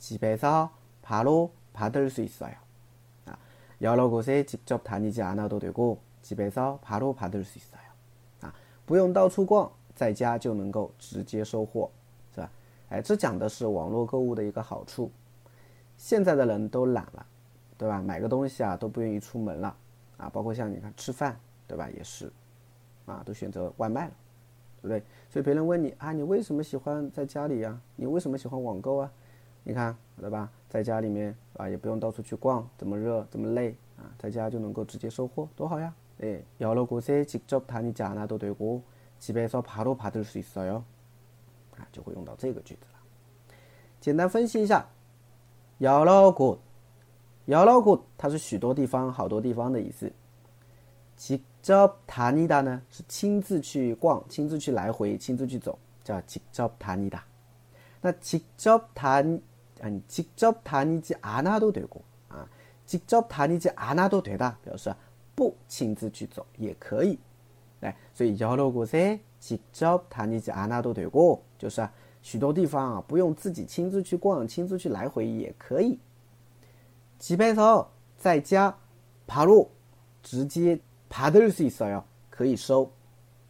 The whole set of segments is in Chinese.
집에서바로받을수있어요아여러곳에직접다니지않아도되고집에서바로받을수있어요啊，不用到处逛，在家就能够直接收货，是吧？哎，这讲的是网络购物的一个好处。现在的人都懒了，对吧？买个东西啊都不愿意出门了啊，包括像你看吃饭，对吧？也是，啊，都选择外卖了，对不对？所以别人问你啊，你为什么喜欢在家里呀？你为什么喜欢网购啊？ 你看，对吧？在家里面啊，也不用到处去逛，这么热，这么累啊，在家就能够直接收货，多好呀！哎，여러곳에직접다니지않아도되고집에서바로받을수있어 요， 啊，就会用到这个句子了。简单分析一下，여러 곳， 여러 곳， 它是许多地方、好多地方的意思。직접다니다 呢，是亲自去逛、亲自去来回、亲自去走，叫직접다니다那직접다 아니 직접 다니지 않아도 되고 아 직접 다니지 않아도 되다 表示不亲自去走也可以。来，所以 여러 곳에 직접 다니지 않아도 되고 就是许多地方啊不用自己亲自去逛亲自去来回也可以 집에서 在家 바로 直接 받을 수 있어요 可以收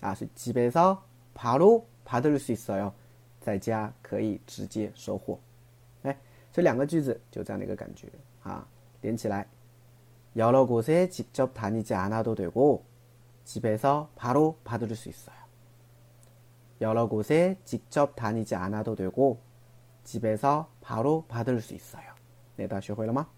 啊 집에서 바로 받을 수 있어요 在家可以直接收 货这两个句子就这样的一个感觉啊，连起来。여러곳에직접다니지않아도되고집에서바로받을수있어요여러곳에직접다니지않아도되고집에서바로받을수있어요大家学会了吗？